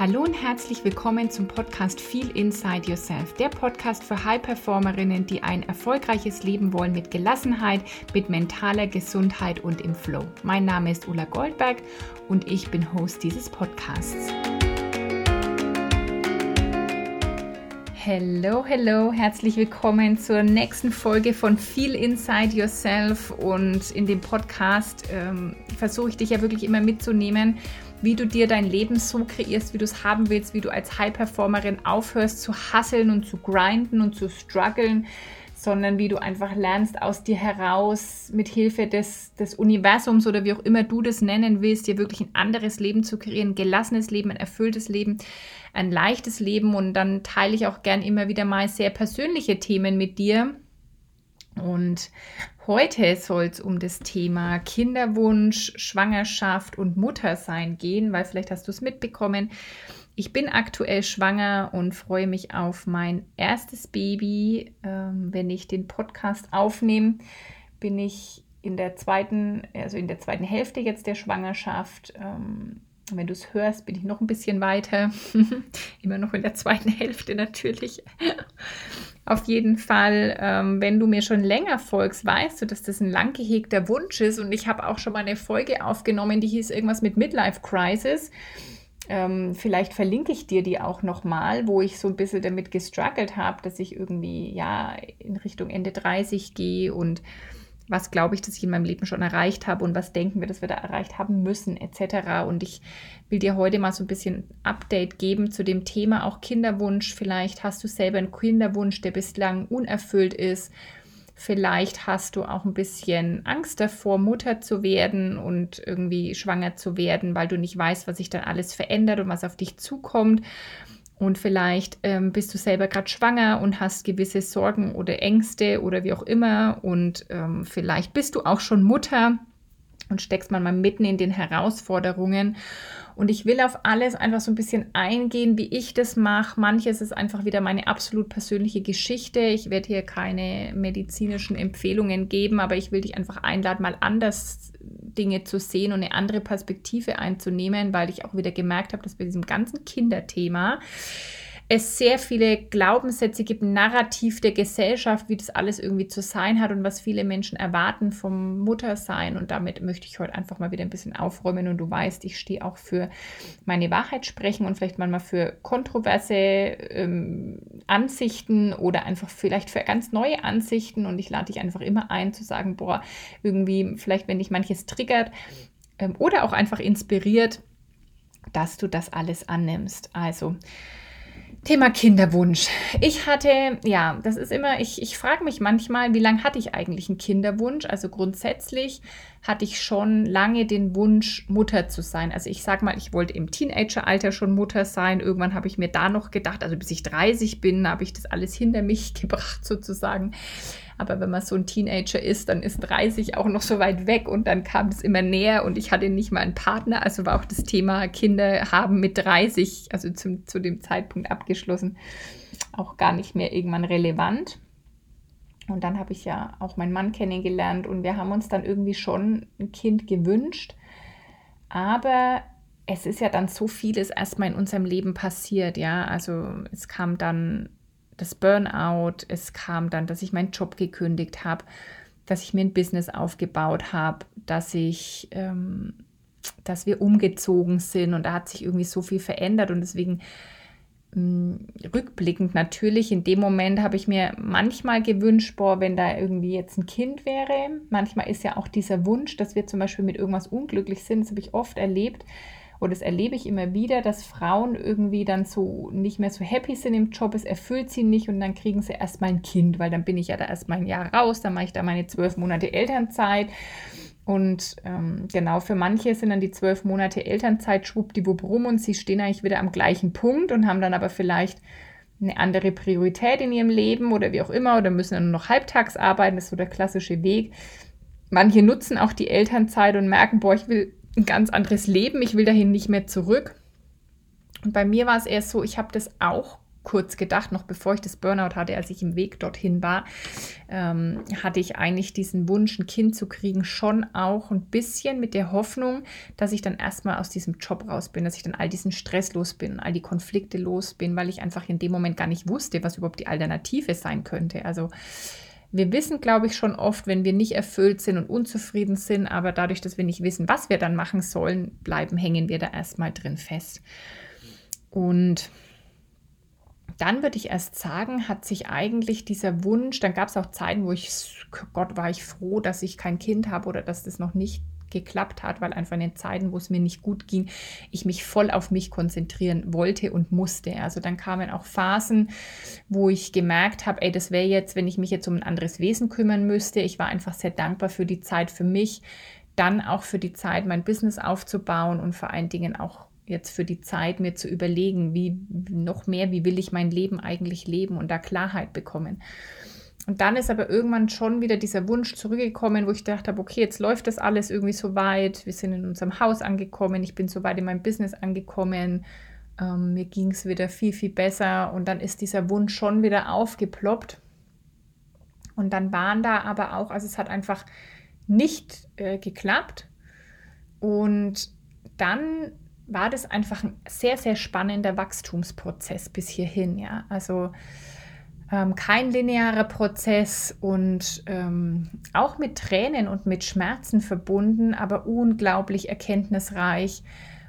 Hallo und herzlich willkommen zum Podcast Feel Inside Yourself, der Podcast für High-Performerinnen, die ein erfolgreiches Leben wollen mit Gelassenheit, mit mentaler Gesundheit und im Flow. Mein Name ist Ulla Goldberg und ich bin Host dieses Podcasts. Hello, hello, herzlich willkommen zur nächsten Folge von Feel Inside Yourself und in dem Podcast ähm, versuche ich dich ja wirklich immer mitzunehmen wie du dir dein Leben so kreierst, wie du es haben willst, wie du als High-Performerin aufhörst zu hasseln und zu grinden und zu strugglen, sondern wie du einfach lernst, aus dir heraus mit Hilfe des, des Universums oder wie auch immer du das nennen willst, dir wirklich ein anderes Leben zu kreieren, ein gelassenes Leben, ein erfülltes Leben, ein leichtes Leben. Und dann teile ich auch gern immer wieder mal sehr persönliche Themen mit dir. Und Heute soll es um das Thema Kinderwunsch, Schwangerschaft und Muttersein gehen, weil vielleicht hast du es mitbekommen. Ich bin aktuell schwanger und freue mich auf mein erstes Baby. Ähm, wenn ich den Podcast aufnehme, bin ich in der zweiten, also in der zweiten Hälfte jetzt der Schwangerschaft. Ähm, wenn du es hörst, bin ich noch ein bisschen weiter. Immer noch in der zweiten Hälfte natürlich. Auf jeden Fall, ähm, wenn du mir schon länger folgst, weißt du, dass das ein lang gehegter Wunsch ist. Und ich habe auch schon mal eine Folge aufgenommen, die hieß irgendwas mit Midlife Crisis. Ähm, vielleicht verlinke ich dir die auch nochmal, wo ich so ein bisschen damit gestruggelt habe, dass ich irgendwie ja in Richtung Ende 30 gehe und was glaube ich, dass ich in meinem Leben schon erreicht habe und was denken wir, dass wir da erreicht haben müssen, etc. Und ich will dir heute mal so ein bisschen Update geben zu dem Thema auch Kinderwunsch. Vielleicht hast du selber einen Kinderwunsch, der bislang unerfüllt ist. Vielleicht hast du auch ein bisschen Angst davor, Mutter zu werden und irgendwie schwanger zu werden, weil du nicht weißt, was sich dann alles verändert und was auf dich zukommt. Und vielleicht ähm, bist du selber gerade schwanger und hast gewisse Sorgen oder Ängste oder wie auch immer. Und ähm, vielleicht bist du auch schon Mutter und steckst man mal mitten in den Herausforderungen. Und ich will auf alles einfach so ein bisschen eingehen, wie ich das mache. Manches ist einfach wieder meine absolut persönliche Geschichte. Ich werde hier keine medizinischen Empfehlungen geben, aber ich will dich einfach einladen, mal anders Dinge zu sehen und eine andere Perspektive einzunehmen, weil ich auch wieder gemerkt habe, dass bei diesem ganzen Kinderthema es sehr viele Glaubenssätze gibt, Narrativ der Gesellschaft, wie das alles irgendwie zu sein hat und was viele Menschen erwarten vom Muttersein. Und damit möchte ich heute einfach mal wieder ein bisschen aufräumen. Und du weißt, ich stehe auch für meine Wahrheit sprechen und vielleicht manchmal für kontroverse ähm, Ansichten oder einfach vielleicht für ganz neue Ansichten. Und ich lade dich einfach immer ein zu sagen, boah, irgendwie vielleicht, wenn dich manches triggert ähm, oder auch einfach inspiriert, dass du das alles annimmst. Also, Thema Kinderwunsch. Ich hatte, ja, das ist immer, ich, ich frage mich manchmal, wie lange hatte ich eigentlich einen Kinderwunsch? Also grundsätzlich hatte ich schon lange den Wunsch, Mutter zu sein. Also ich sage mal, ich wollte im Teenageralter schon Mutter sein. Irgendwann habe ich mir da noch gedacht, also bis ich 30 bin, habe ich das alles hinter mich gebracht sozusagen. Aber wenn man so ein Teenager ist, dann ist 30 auch noch so weit weg und dann kam es immer näher und ich hatte nicht mal einen Partner. Also war auch das Thema Kinder haben mit 30, also zum, zu dem Zeitpunkt abgeschlossen, auch gar nicht mehr irgendwann relevant. Und dann habe ich ja auch meinen Mann kennengelernt und wir haben uns dann irgendwie schon ein Kind gewünscht. Aber es ist ja dann so vieles erstmal in unserem Leben passiert, ja. Also es kam dann das Burnout, es kam dann, dass ich meinen Job gekündigt habe, dass ich mir ein Business aufgebaut habe, dass ich, ähm, dass wir umgezogen sind und da hat sich irgendwie so viel verändert und deswegen rückblickend natürlich, in dem Moment habe ich mir manchmal gewünscht, boah, wenn da irgendwie jetzt ein Kind wäre. Manchmal ist ja auch dieser Wunsch, dass wir zum Beispiel mit irgendwas unglücklich sind, das habe ich oft erlebt, und das erlebe ich immer wieder, dass Frauen irgendwie dann so nicht mehr so happy sind im Job, es erfüllt sie nicht und dann kriegen sie erstmal ein Kind, weil dann bin ich ja da erstmal ein Jahr raus, dann mache ich da meine zwölf Monate Elternzeit. Und ähm, genau, für manche sind dann die zwölf Monate Elternzeit schwuppdiwupp rum und sie stehen eigentlich wieder am gleichen Punkt und haben dann aber vielleicht eine andere Priorität in ihrem Leben oder wie auch immer oder müssen dann nur noch halbtags arbeiten. Das ist so der klassische Weg. Manche nutzen auch die Elternzeit und merken, boah, ich will ein ganz anderes Leben. Ich will dahin nicht mehr zurück. Und bei mir war es erst so, ich habe das auch kurz gedacht, noch bevor ich das Burnout hatte, als ich im Weg dorthin war, ähm, hatte ich eigentlich diesen Wunsch, ein Kind zu kriegen, schon auch ein bisschen mit der Hoffnung, dass ich dann erstmal aus diesem Job raus bin, dass ich dann all diesen Stress los bin, all die Konflikte los bin, weil ich einfach in dem Moment gar nicht wusste, was überhaupt die Alternative sein könnte. Also wir wissen, glaube ich, schon oft, wenn wir nicht erfüllt sind und unzufrieden sind, aber dadurch, dass wir nicht wissen, was wir dann machen sollen, bleiben, hängen wir da erstmal drin fest. Und dann würde ich erst sagen, hat sich eigentlich dieser Wunsch, dann gab es auch Zeiten, wo ich, Gott, war ich froh, dass ich kein Kind habe oder dass das noch nicht geklappt hat, weil einfach in den Zeiten, wo es mir nicht gut ging, ich mich voll auf mich konzentrieren wollte und musste. Also dann kamen auch Phasen, wo ich gemerkt habe, ey, das wäre jetzt, wenn ich mich jetzt um ein anderes Wesen kümmern müsste. Ich war einfach sehr dankbar für die Zeit für mich, dann auch für die Zeit, mein Business aufzubauen und vor allen Dingen auch jetzt für die Zeit, mir zu überlegen, wie noch mehr, wie will ich mein Leben eigentlich leben und da Klarheit bekommen. Und dann ist aber irgendwann schon wieder dieser Wunsch zurückgekommen, wo ich dachte habe, okay, jetzt läuft das alles irgendwie so weit. Wir sind in unserem Haus angekommen. Ich bin so weit in meinem Business angekommen. Ähm, mir ging es wieder viel, viel besser. Und dann ist dieser Wunsch schon wieder aufgeploppt. Und dann waren da aber auch, also es hat einfach nicht äh, geklappt. Und dann war das einfach ein sehr, sehr spannender Wachstumsprozess bis hierhin. Ja, also ähm, kein linearer Prozess und ähm, auch mit Tränen und mit Schmerzen verbunden, aber unglaublich erkenntnisreich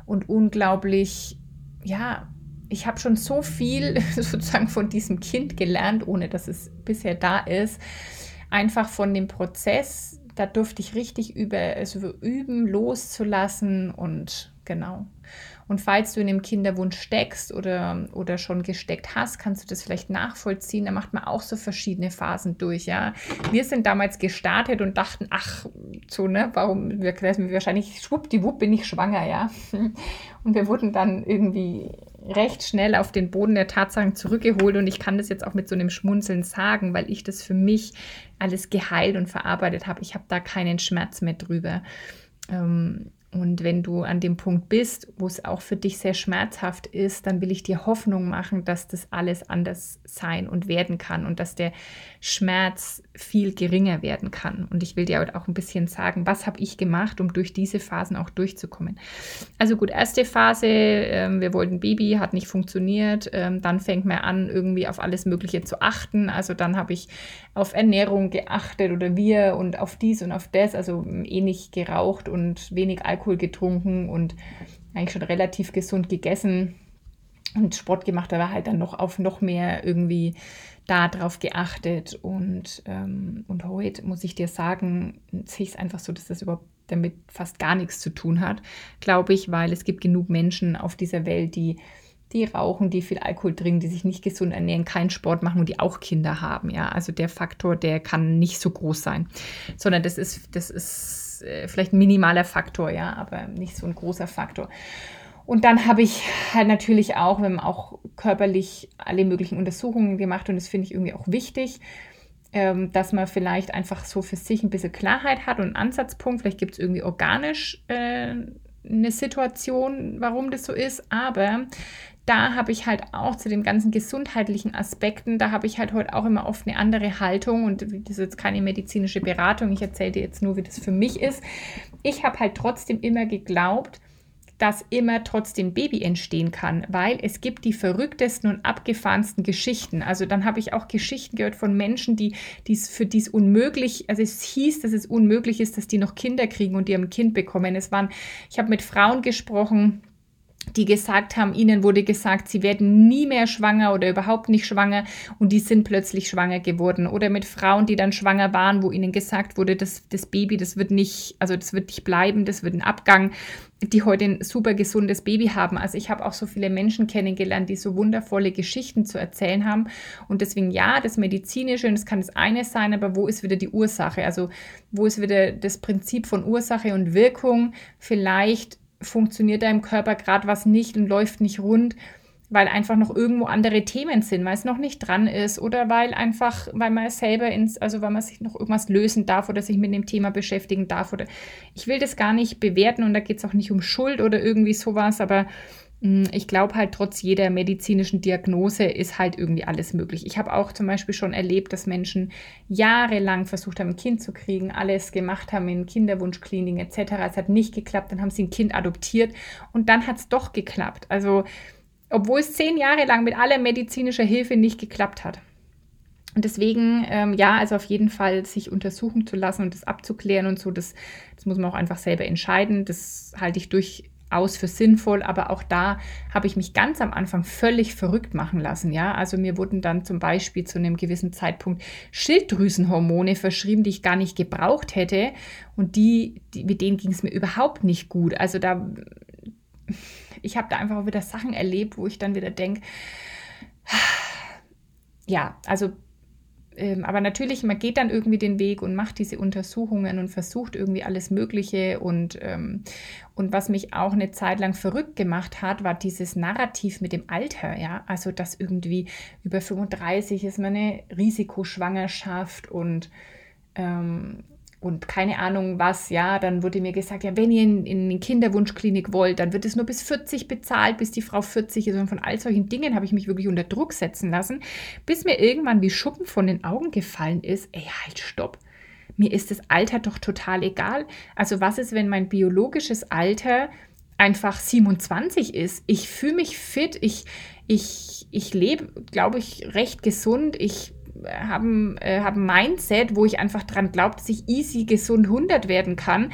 und unglaublich, ja, ich habe schon so viel sozusagen von diesem Kind gelernt, ohne dass es bisher da ist. Einfach von dem Prozess, da durfte ich richtig über, also üben, loszulassen und genau. Und falls du in dem Kinderwunsch steckst oder, oder schon gesteckt hast, kannst du das vielleicht nachvollziehen. Da macht man auch so verschiedene Phasen durch, ja. Wir sind damals gestartet und dachten, ach, so, ne, warum, wir, wahrscheinlich schwuppdiwupp bin ich schwanger, ja. Und wir wurden dann irgendwie recht schnell auf den Boden der Tatsachen zurückgeholt und ich kann das jetzt auch mit so einem Schmunzeln sagen, weil ich das für mich alles geheilt und verarbeitet habe. Ich habe da keinen Schmerz mehr drüber. Ähm, und wenn du an dem Punkt bist, wo es auch für dich sehr schmerzhaft ist, dann will ich dir Hoffnung machen, dass das alles anders sein und werden kann und dass der Schmerz viel geringer werden kann. Und ich will dir auch ein bisschen sagen, was habe ich gemacht, um durch diese Phasen auch durchzukommen. Also gut, erste Phase, äh, wir wollten Baby, hat nicht funktioniert. Ähm, dann fängt man an, irgendwie auf alles Mögliche zu achten. Also dann habe ich auf Ernährung geachtet oder wir und auf dies und auf das, also eh nicht geraucht und wenig Alkohol getrunken und eigentlich schon relativ gesund gegessen und Sport gemacht, aber halt dann noch auf noch mehr irgendwie darauf geachtet. Und, ähm, und heute muss ich dir sagen, sehe ich es einfach so, dass das überhaupt damit fast gar nichts zu tun hat, glaube ich, weil es gibt genug Menschen auf dieser Welt, die die rauchen, die viel Alkohol trinken, die sich nicht gesund ernähren, keinen Sport machen und die auch Kinder haben. Ja, also der Faktor, der kann nicht so groß sein, sondern das ist, das ist äh, vielleicht ein minimaler Faktor, ja, aber nicht so ein großer Faktor. Und dann habe ich halt natürlich auch, wir haben auch körperlich alle möglichen Untersuchungen gemacht und das finde ich irgendwie auch wichtig, ähm, dass man vielleicht einfach so für sich ein bisschen Klarheit hat und einen Ansatzpunkt. Vielleicht gibt es irgendwie organisch äh, eine Situation, warum das so ist, aber da habe ich halt auch zu den ganzen gesundheitlichen Aspekten, da habe ich halt heute auch immer oft eine andere Haltung und das ist jetzt keine medizinische Beratung, ich erzähle dir jetzt nur, wie das für mich ist. Ich habe halt trotzdem immer geglaubt, dass immer trotzdem Baby entstehen kann, weil es gibt die verrücktesten und abgefahrensten Geschichten. Also dann habe ich auch Geschichten gehört von Menschen, die dies für dies unmöglich, also es hieß, dass es unmöglich ist, dass die noch Kinder kriegen und die ein Kind bekommen. Es waren, ich habe mit Frauen gesprochen, die gesagt haben, ihnen wurde gesagt, sie werden nie mehr schwanger oder überhaupt nicht schwanger und die sind plötzlich schwanger geworden. Oder mit Frauen, die dann schwanger waren, wo ihnen gesagt wurde, dass das Baby, das wird nicht, also das wird nicht bleiben, das wird ein Abgang, die heute ein super gesundes Baby haben. Also ich habe auch so viele Menschen kennengelernt, die so wundervolle Geschichten zu erzählen haben. Und deswegen ja, das Medizinische, und das kann das eine sein, aber wo ist wieder die Ursache? Also wo ist wieder das Prinzip von Ursache und Wirkung? Vielleicht funktioniert da im Körper gerade was nicht und läuft nicht rund, weil einfach noch irgendwo andere Themen sind, weil es noch nicht dran ist oder weil einfach, weil man selber ins, also weil man sich noch irgendwas lösen darf oder sich mit dem Thema beschäftigen darf oder ich will das gar nicht bewerten und da geht es auch nicht um Schuld oder irgendwie sowas, aber ich glaube halt, trotz jeder medizinischen Diagnose ist halt irgendwie alles möglich. Ich habe auch zum Beispiel schon erlebt, dass Menschen jahrelang versucht haben, ein Kind zu kriegen, alles gemacht haben in Kinderwunschkliniken etc. Es hat nicht geklappt, dann haben sie ein Kind adoptiert und dann hat es doch geklappt. Also, obwohl es zehn Jahre lang mit aller medizinischer Hilfe nicht geklappt hat. Und deswegen, ähm, ja, also auf jeden Fall sich untersuchen zu lassen und das abzuklären und so, das, das muss man auch einfach selber entscheiden. Das halte ich durchaus für sinnvoll, aber auch da habe ich mich ganz am Anfang völlig verrückt machen lassen. Ja, also mir wurden dann zum Beispiel zu einem gewissen Zeitpunkt Schilddrüsenhormone verschrieben, die ich gar nicht gebraucht hätte und die, die mit denen ging es mir überhaupt nicht gut. Also da, ich habe da einfach wieder Sachen erlebt, wo ich dann wieder denke, ja, also ähm, aber natürlich, man geht dann irgendwie den Weg und macht diese Untersuchungen und versucht irgendwie alles Mögliche. Und, ähm, und was mich auch eine Zeit lang verrückt gemacht hat, war dieses Narrativ mit dem Alter. Ja? Also, dass irgendwie über 35 ist man eine Risikoschwangerschaft und ähm, und keine Ahnung was, ja, dann wurde mir gesagt, ja, wenn ihr in, in eine Kinderwunschklinik wollt, dann wird es nur bis 40 bezahlt, bis die Frau 40 ist. Und von all solchen Dingen habe ich mich wirklich unter Druck setzen lassen, bis mir irgendwann wie Schuppen von den Augen gefallen ist, ey, halt, stopp. Mir ist das Alter doch total egal. Also was ist, wenn mein biologisches Alter einfach 27 ist? Ich fühle mich fit, ich, ich, ich lebe, glaube ich, recht gesund, ich haben, äh, haben Mindset, wo ich einfach dran glaube, dass ich easy gesund 100 werden kann.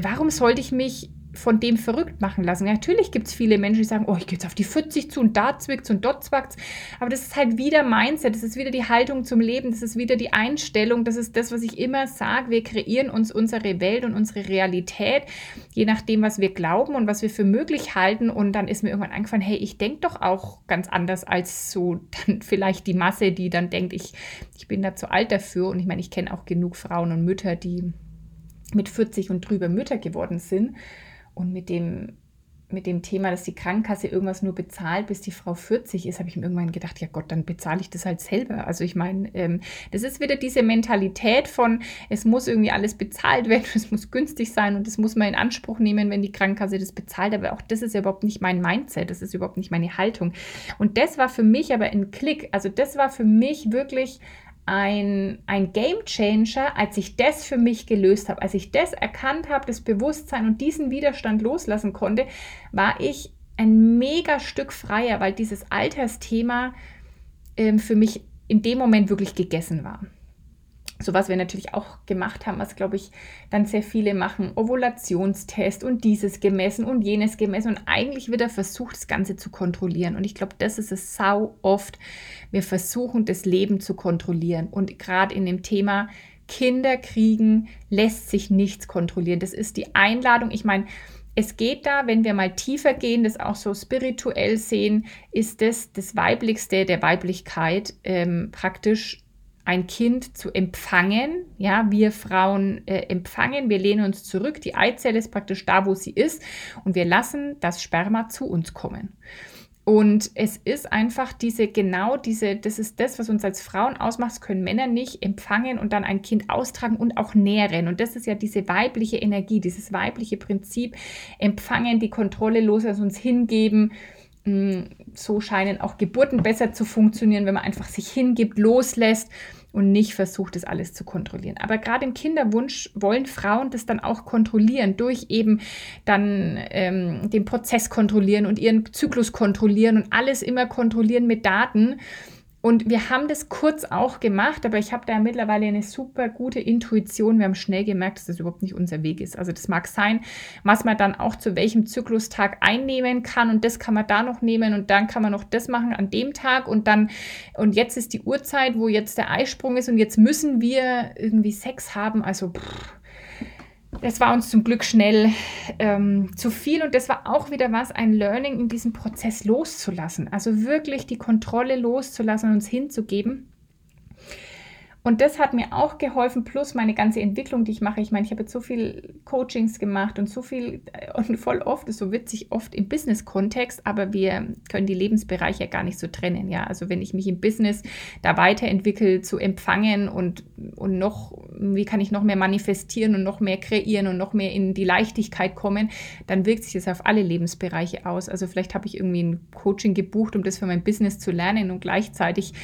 Warum sollte ich mich von dem verrückt machen lassen. Natürlich gibt es viele Menschen, die sagen, oh, ich gehe jetzt auf die 40 zu und da zwickt und dort zwackt Aber das ist halt wieder Mindset, das ist wieder die Haltung zum Leben, das ist wieder die Einstellung, das ist das, was ich immer sage. Wir kreieren uns unsere Welt und unsere Realität, je nachdem, was wir glauben und was wir für möglich halten. Und dann ist mir irgendwann eingefallen, hey, ich denke doch auch ganz anders als so dann vielleicht die Masse, die dann denkt, ich, ich bin da zu alt dafür. Und ich meine, ich kenne auch genug Frauen und Mütter, die mit 40 und drüber Mütter geworden sind und mit dem, mit dem Thema, dass die Krankenkasse irgendwas nur bezahlt, bis die Frau 40 ist, habe ich mir irgendwann gedacht, ja Gott, dann bezahle ich das halt selber. Also ich meine, ähm, das ist wieder diese Mentalität von, es muss irgendwie alles bezahlt werden, es muss günstig sein und das muss man in Anspruch nehmen, wenn die Krankenkasse das bezahlt. Aber auch das ist ja überhaupt nicht mein Mindset, das ist überhaupt nicht meine Haltung. Und das war für mich aber ein Klick. Also das war für mich wirklich ein, ein Game Changer, als ich das für mich gelöst habe, als ich das erkannt habe, das Bewusstsein und diesen Widerstand loslassen konnte, war ich ein mega Stück freier, weil dieses Altersthema ähm, für mich in dem Moment wirklich gegessen war. So was wir natürlich auch gemacht haben, was glaube ich dann sehr viele machen, Ovulationstest und dieses gemessen und jenes gemessen und eigentlich wird er versucht, das Ganze zu kontrollieren. Und ich glaube, das ist es sau oft. Wir versuchen, das Leben zu kontrollieren. Und gerade in dem Thema Kinder kriegen lässt sich nichts kontrollieren. Das ist die Einladung. Ich meine, es geht da, wenn wir mal tiefer gehen, das auch so spirituell sehen, ist das das Weiblichste der Weiblichkeit ähm, praktisch ein Kind zu empfangen. Ja, wir Frauen äh, empfangen, wir lehnen uns zurück. Die Eizelle ist praktisch da, wo sie ist und wir lassen das Sperma zu uns kommen. Und es ist einfach diese, genau diese, das ist das, was uns als Frauen ausmacht, das können Männer nicht empfangen und dann ein Kind austragen und auch nähren. Und das ist ja diese weibliche Energie, dieses weibliche Prinzip, empfangen, die Kontrolle los, also uns hingeben, Mm, so scheinen auch Geburten besser zu funktionieren, wenn man einfach sich hingibt, loslässt und nicht versucht, das alles zu kontrollieren. Aber gerade im Kinderwunsch wollen Frauen das dann auch kontrollieren, durch eben dann ähm, den Prozess kontrollieren und ihren Zyklus kontrollieren und alles immer kontrollieren mit Daten. Und wir haben das kurz auch gemacht, aber ich habe da mittlerweile eine super gute Intuition. Wir haben schnell gemerkt, dass das überhaupt nicht unser Weg ist. Also das mag sein, was man dann auch zu welchem Zyklustag einnehmen kann und das kann man da noch nehmen und dann kann man noch das machen an dem Tag und dann und jetzt ist die Uhrzeit, wo jetzt der Eisprung ist und jetzt müssen wir irgendwie Sex haben. Also pff, das war uns zum Glück schnell ähm, zu viel und das war auch wieder was, ein Learning in diesem Prozess loszulassen. Also wirklich die Kontrolle loszulassen und uns hinzugeben. Und das hat mir auch geholfen, plus meine ganze Entwicklung, die ich mache. Ich meine, ich habe jetzt so viel Coachings gemacht und so viel, äh, und voll oft, ist so witzig, oft im Business-Kontext, aber wir können die Lebensbereiche ja gar nicht so trennen. Ja, also wenn ich mich im Business da weiterentwickle, zu empfangen und, und noch, wie kann ich noch mehr manifestieren und noch mehr kreieren und noch mehr in die Leichtigkeit kommen, dann wirkt sich das auf alle Lebensbereiche aus. Also vielleicht habe ich irgendwie ein Coaching gebucht, um das für mein Business zu lernen und gleichzeitig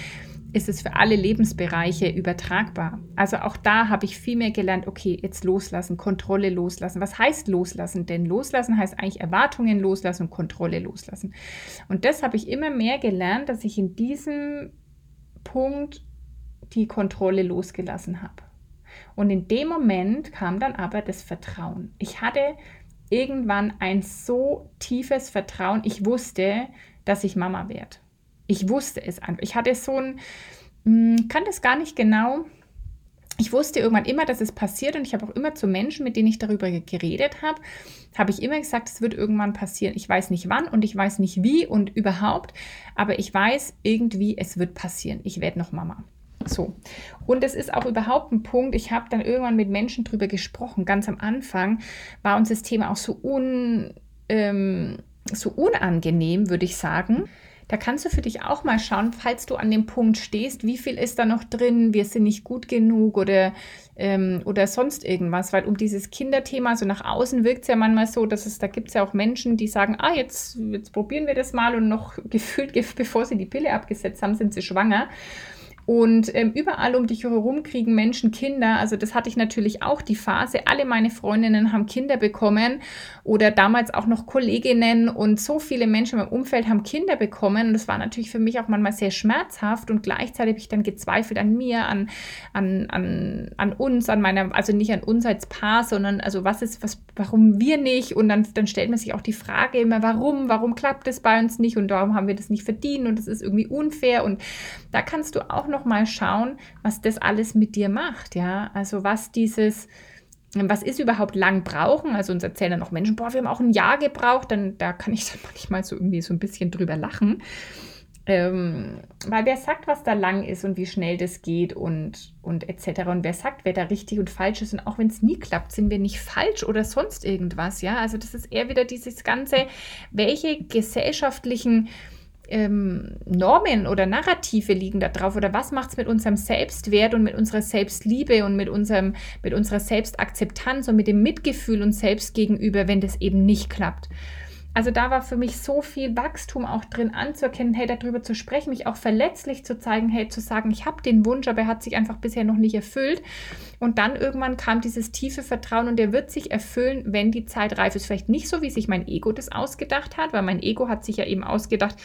ist es für alle Lebensbereiche übertragbar. Also auch da habe ich viel mehr gelernt, okay, jetzt loslassen, Kontrolle loslassen. Was heißt loslassen? Denn loslassen heißt eigentlich Erwartungen loslassen und Kontrolle loslassen. Und das habe ich immer mehr gelernt, dass ich in diesem Punkt die Kontrolle losgelassen habe. Und in dem Moment kam dann aber das Vertrauen. Ich hatte irgendwann ein so tiefes Vertrauen. Ich wusste, dass ich Mama werde. Ich wusste es einfach. Ich hatte so ein, hm, kann das gar nicht genau. Ich wusste irgendwann immer, dass es passiert und ich habe auch immer zu Menschen, mit denen ich darüber geredet habe, habe ich immer gesagt, es wird irgendwann passieren. Ich weiß nicht wann und ich weiß nicht wie und überhaupt, aber ich weiß irgendwie, es wird passieren. Ich werde noch Mama. So. Und es ist auch überhaupt ein Punkt, ich habe dann irgendwann mit Menschen darüber gesprochen. Ganz am Anfang war uns das Thema auch so, un, ähm, so unangenehm, würde ich sagen. Da kannst du für dich auch mal schauen, falls du an dem Punkt stehst, wie viel ist da noch drin, wir sind nicht gut genug oder, ähm, oder sonst irgendwas. Weil um dieses Kinderthema, so nach außen wirkt es ja manchmal so, dass es, da gibt es ja auch Menschen, die sagen, ah, jetzt, jetzt probieren wir das mal und noch gefühlt, bevor sie die Pille abgesetzt haben, sind sie schwanger. Und ähm, überall um dich herum kriegen Menschen Kinder. Also das hatte ich natürlich auch die Phase. Alle meine Freundinnen haben Kinder bekommen oder damals auch noch Kolleginnen und so viele Menschen im Umfeld haben Kinder bekommen. Und das war natürlich für mich auch manchmal sehr schmerzhaft und gleichzeitig habe ich dann gezweifelt an mir, an, an, an, an uns, an meiner, also nicht an uns als Paar, sondern also was ist, was, warum wir nicht? Und dann, dann stellt man sich auch die Frage immer, warum, warum klappt es bei uns nicht und warum haben wir das nicht verdient und das ist irgendwie unfair. Und da kannst du auch noch mal schauen, was das alles mit dir macht, ja? Also was dieses was ist überhaupt lang brauchen? Also uns erzählen dann noch Menschen, boah, wir haben auch ein Jahr gebraucht, dann da kann ich dann manchmal so irgendwie so ein bisschen drüber lachen. Ähm, weil wer sagt, was da lang ist und wie schnell das geht und, und etc. Und wer sagt, wer da richtig und falsch ist. Und auch wenn es nie klappt, sind wir nicht falsch oder sonst irgendwas. Ja, also das ist eher wieder dieses Ganze, welche gesellschaftlichen ähm, Normen oder Narrative liegen da drauf oder was macht es mit unserem Selbstwert und mit unserer Selbstliebe und mit, unserem, mit unserer Selbstakzeptanz und mit dem Mitgefühl uns selbst gegenüber, wenn das eben nicht klappt. Also da war für mich so viel Wachstum auch drin anzuerkennen, hey, darüber zu sprechen, mich auch verletzlich zu zeigen, hey, zu sagen, ich habe den Wunsch, aber er hat sich einfach bisher noch nicht erfüllt. Und dann irgendwann kam dieses tiefe Vertrauen und der wird sich erfüllen, wenn die Zeit reif ist. Vielleicht nicht so, wie sich mein Ego das ausgedacht hat, weil mein Ego hat sich ja eben ausgedacht,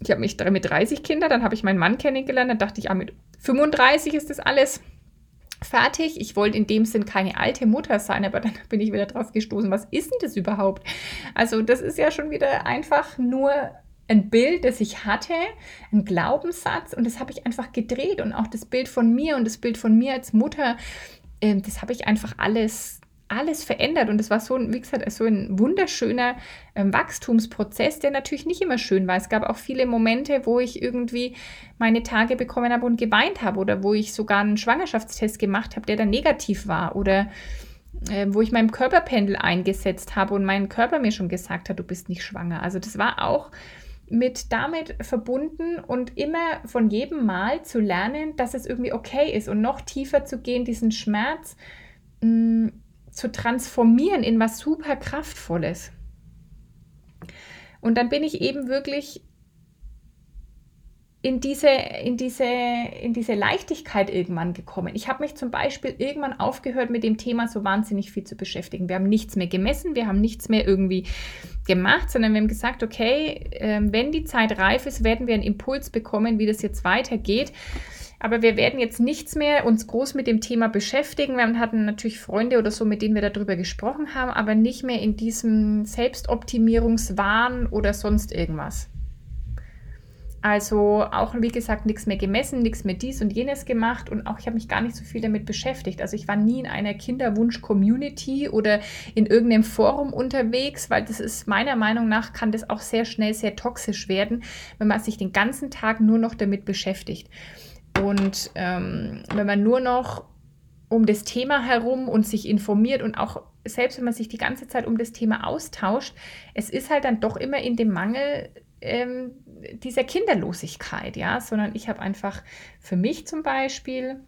ich habe mich mit 30 Kinder, dann habe ich meinen Mann kennengelernt, dann dachte ich, ah, mit 35 ist das alles fertig. Ich wollte in dem Sinn keine alte Mutter sein, aber dann bin ich wieder drauf gestoßen, was ist denn das überhaupt? Also das ist ja schon wieder einfach nur ein Bild, das ich hatte, ein Glaubenssatz und das habe ich einfach gedreht und auch das Bild von mir und das Bild von mir als Mutter, äh, das habe ich einfach alles alles verändert und es war so, wie gesagt, so ein wunderschöner ähm, Wachstumsprozess, der natürlich nicht immer schön war. Es gab auch viele Momente, wo ich irgendwie meine Tage bekommen habe und geweint habe oder wo ich sogar einen Schwangerschaftstest gemacht habe, der dann negativ war oder äh, wo ich meinem Körperpendel eingesetzt habe und mein Körper mir schon gesagt hat, du bist nicht schwanger. Also das war auch mit damit verbunden und immer von jedem Mal zu lernen, dass es irgendwie okay ist und noch tiefer zu gehen, diesen Schmerz mh, mm, zu transformieren in was super Kraftvolles. Und dann bin ich eben wirklich in diese, in diese, in diese Leichtigkeit irgendwann gekommen. Ich habe mich zum Beispiel irgendwann aufgehört, mit dem Thema so wahnsinnig viel zu beschäftigen. Wir haben nichts mehr gemessen, wir haben nichts mehr irgendwie gemacht, sondern wir haben gesagt, okay, äh, wenn die Zeit reif ist, werden wir einen Impuls bekommen, wie das jetzt weitergeht. Aber wir werden jetzt nichts mehr uns groß mit dem Thema beschäftigen. Wir hatten natürlich Freunde oder so, mit denen wir darüber gesprochen haben, aber nicht mehr in diesem Selbstoptimierungswahn oder sonst irgendwas. Also auch, wie gesagt, nichts mehr gemessen, nichts mehr dies und jenes gemacht und auch ich habe mich gar nicht so viel damit beschäftigt. Also ich war nie in einer Kinderwunsch-Community oder in irgendeinem Forum unterwegs, weil das ist meiner Meinung nach, kann das auch sehr schnell sehr toxisch werden, wenn man sich den ganzen Tag nur noch damit beschäftigt. Und ähm, wenn man nur noch um das Thema herum und sich informiert und auch selbst wenn man sich die ganze Zeit um das Thema austauscht, es ist halt dann doch immer in dem Mangel ähm, dieser Kinderlosigkeit, ja, sondern ich habe einfach für mich zum Beispiel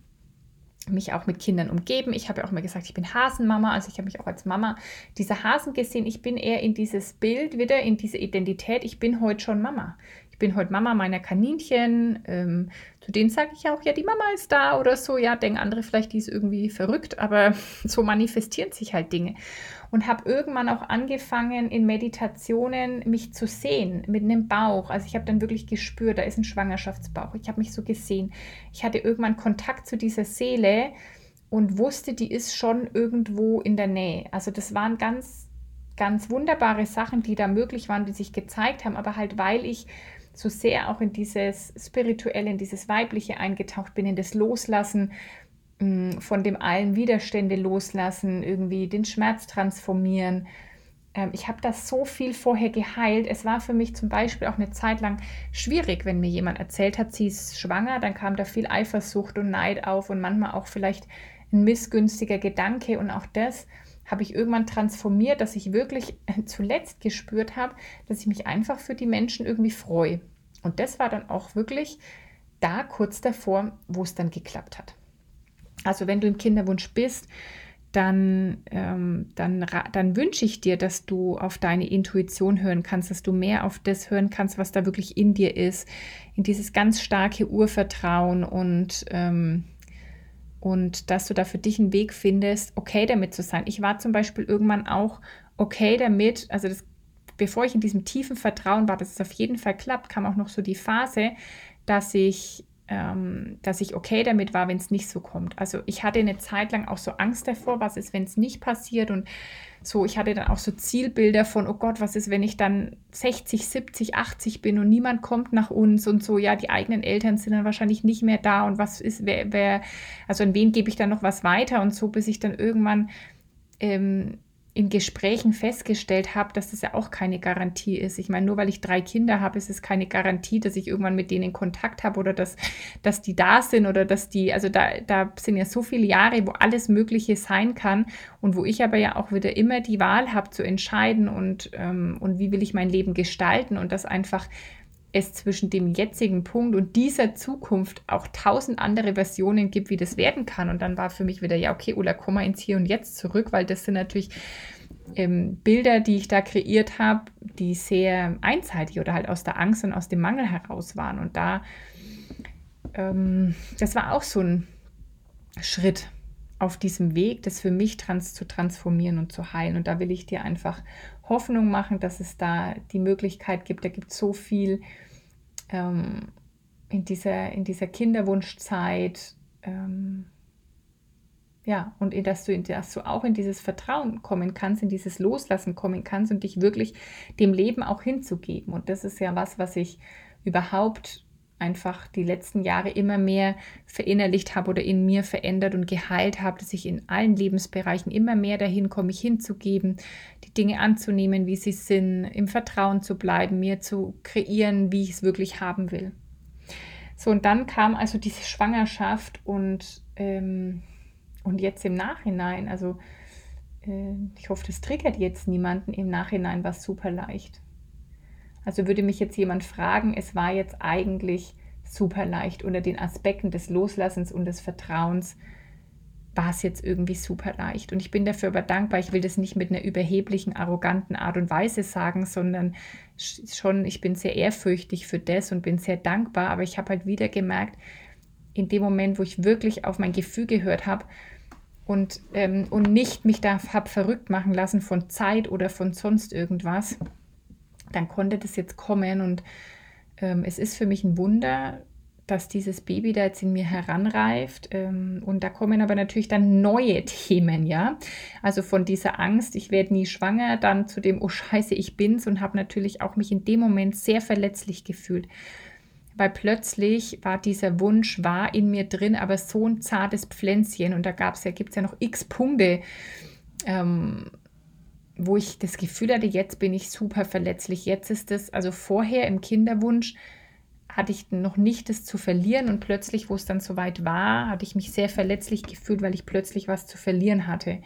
mich auch mit Kindern umgeben. Ich habe ja auch immer gesagt, ich bin Hasenmama, also ich habe mich auch als Mama dieser Hasen gesehen. Ich bin eher in dieses Bild wieder, in diese Identität. Ich bin heute schon Mama. Ich bin heute Mama meiner Kaninchen. Ähm, zu denen sage ich auch, ja, die Mama ist da oder so. Ja, denken andere vielleicht, die ist irgendwie verrückt, aber so manifestieren sich halt Dinge. Und habe irgendwann auch angefangen, in Meditationen mich zu sehen mit einem Bauch. Also ich habe dann wirklich gespürt, da ist ein Schwangerschaftsbauch. Ich habe mich so gesehen. Ich hatte irgendwann Kontakt zu dieser Seele und wusste, die ist schon irgendwo in der Nähe. Also das waren ganz, ganz wunderbare Sachen, die da möglich waren, die sich gezeigt haben. Aber halt, weil ich so sehr auch in dieses Spirituelle, in dieses Weibliche eingetaucht bin, in das Loslassen mm, von dem allen Widerstände loslassen, irgendwie den Schmerz transformieren. Ähm, ich habe das so viel vorher geheilt. Es war für mich zum Beispiel auch eine Zeit lang schwierig, wenn mir jemand erzählt hat, sie ist schwanger, dann kam da viel Eifersucht und Neid auf und manchmal auch vielleicht ein missgünstiger Gedanke und auch das habe ich irgendwann transformiert, dass ich wirklich zuletzt gespürt habe, dass ich mich einfach für die Menschen irgendwie freue. Und das war dann auch wirklich da kurz davor, wo es dann geklappt hat. Also wenn du im Kinderwunsch bist, dann, ähm, dann, dann wünsche ich dir, dass du auf deine Intuition hören kannst, dass du mehr auf das hören kannst, was da wirklich in dir ist, in dieses ganz starke Urvertrauen und ähm, und dass du da für dich einen Weg findest, okay damit zu sein. Ich war zum Beispiel irgendwann auch okay damit, also das, bevor ich in diesem tiefen Vertrauen war, dass es auf jeden Fall klappt, kam auch noch so die Phase, dass ich, ähm, dass ich okay damit war, wenn es nicht so kommt. Also ich hatte eine Zeit lang auch so Angst davor, was ist, wenn es nicht passiert und so, ich hatte dann auch so Zielbilder von, oh Gott, was ist, wenn ich dann 60, 70, 80 bin und niemand kommt nach uns und so, ja, die eigenen Eltern sind dann wahrscheinlich nicht mehr da und was ist, wer, wer also an wen gebe ich dann noch was weiter und so, bis ich dann irgendwann ähm, in Gesprächen festgestellt habe, dass das ja auch keine Garantie ist. Ich meine, nur weil ich drei Kinder habe, ist es keine Garantie, dass ich irgendwann mit denen Kontakt habe oder dass, dass die da sind oder dass die, also da, da sind ja so viele Jahre, wo alles Mögliche sein kann und wo ich aber ja auch wieder immer die Wahl habe zu entscheiden und, ähm, und wie will ich mein Leben gestalten und das einfach es zwischen dem jetzigen Punkt und dieser Zukunft auch tausend andere Versionen gibt, wie das werden kann. Und dann war für mich wieder, ja, okay, Ulla, komm mal ins Hier und Jetzt zurück, weil das sind natürlich ähm, Bilder, die ich da kreiert habe, die sehr einseitig oder halt aus der Angst und aus dem Mangel heraus waren. Und da, ähm, das war auch so ein Schritt auf diesem Weg, das für mich trans zu transformieren und zu heilen. Und da will ich dir einfach Hoffnung machen, dass es da die Möglichkeit gibt. Da gibt es so viel ähm, in, dieser, in dieser Kinderwunschzeit. Ähm, ja, und dass, du, dass du auch in dieses Vertrauen kommen kannst, in dieses Loslassen kommen kannst und dich wirklich dem Leben auch hinzugeben. Und das ist ja was, was ich überhaupt einfach die letzten Jahre immer mehr verinnerlicht habe oder in mir verändert und geheilt habe, dass ich in allen Lebensbereichen immer mehr dahin komme, mich hinzugeben, die Dinge anzunehmen, wie sie sind, im Vertrauen zu bleiben, mir zu kreieren, wie ich es wirklich haben will. So, und dann kam also diese Schwangerschaft und, ähm, und jetzt im Nachhinein, also äh, ich hoffe, das triggert jetzt niemanden, im Nachhinein war es super leicht. Also würde mich jetzt jemand fragen, es war jetzt eigentlich super leicht unter den Aspekten des Loslassens und des Vertrauens war es jetzt irgendwie super leicht. Und ich bin dafür aber dankbar. Ich will das nicht mit einer überheblichen, arroganten Art und Weise sagen, sondern schon, ich bin sehr ehrfürchtig für das und bin sehr dankbar. Aber ich habe halt wieder gemerkt, in dem Moment, wo ich wirklich auf mein Gefühl gehört habe und, ähm, und nicht mich da habe verrückt machen lassen von Zeit oder von sonst irgendwas, dann konnte das jetzt kommen und ähm, es ist für mich ein Wunder, dass dieses Baby da jetzt in mir heranreift. Ähm, und da kommen aber natürlich dann neue Themen, ja. Also von dieser Angst, ich werde nie schwanger, dann zu dem, oh Scheiße, ich bin's und habe natürlich auch mich in dem Moment sehr verletzlich gefühlt. Weil plötzlich war dieser Wunsch, war in mir drin, aber so ein zartes Pflänzchen. Und da gab's ja, gibt es ja noch x Punkte, ähm, wo ich das Gefühl hatte, jetzt bin ich super verletzlich. Jetzt ist es, also vorher im Kinderwunsch, hatte ich noch nicht das zu verlieren und plötzlich, wo es dann soweit war, hatte ich mich sehr verletzlich gefühlt, weil ich plötzlich was zu verlieren hatte.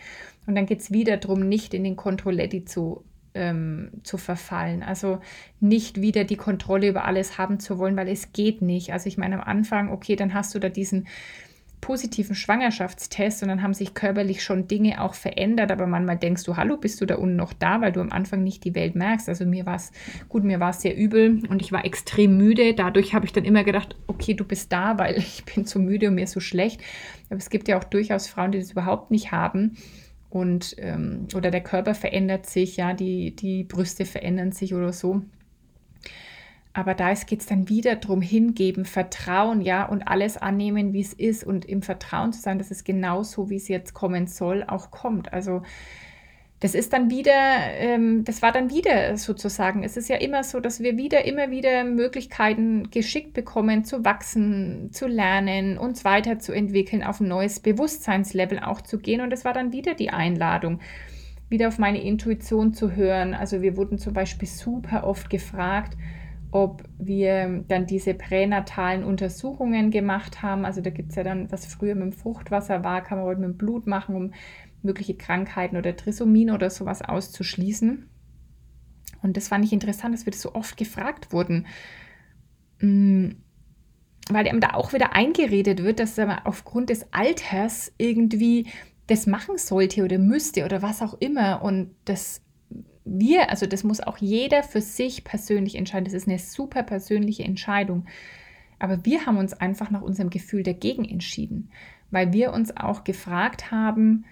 Und dann geht es wieder darum, nicht in den Controletti zu, ähm, zu verfallen. Also nicht wieder die Kontrolle über alles haben zu wollen, weil es geht nicht. Also ich meine am Anfang, okay, dann hast du da diesen positiven Schwangerschaftstest und dann haben sich körperlich schon Dinge auch verändert, aber manchmal denkst du, hallo, bist du da unten noch da, weil du am Anfang nicht die Welt merkst. Also mir war es, gut, mir war es sehr übel und ich war extrem müde. Dadurch habe ich dann immer gedacht, okay, du bist da, weil ich bin so müde und mir so schlecht. Aber es gibt ja auch durchaus Frauen, die das überhaupt nicht haben. Und ähm, oder der Körper verändert sich, ja, die, die Brüste verändern sich oder so. Aber da geht es dann wieder darum, hingeben, Vertrauen, ja, und alles annehmen, wie es ist und im Vertrauen zu sein, dass es genau so, wie es jetzt kommen soll, auch kommt. Also das ist dann wieder, ähm, das war dann wieder sozusagen. Es ist ja immer so, dass wir wieder, immer wieder Möglichkeiten geschickt bekommen, zu wachsen, zu lernen, uns weiterzuentwickeln, auf ein neues Bewusstseinslevel auch zu gehen. Und es war dann wieder die Einladung, wieder auf meine Intuition zu hören. Also wir wurden zum Beispiel super oft gefragt, ob wir dann diese pränatalen Untersuchungen gemacht haben. Also da gibt es ja dann, was früher mit dem Fruchtwasser war, kann man heute mit dem Blut machen, um mögliche Krankheiten oder Trisomien oder sowas auszuschließen. Und das fand ich interessant, dass wir das so oft gefragt wurden. Mm, weil einem da auch wieder eingeredet wird, dass man aufgrund des Alters irgendwie das machen sollte oder müsste oder was auch immer. Und das wir, also das muss auch jeder für sich persönlich entscheiden. Das ist eine super persönliche Entscheidung. Aber wir haben uns einfach nach unserem Gefühl dagegen entschieden, weil wir uns auch gefragt haben,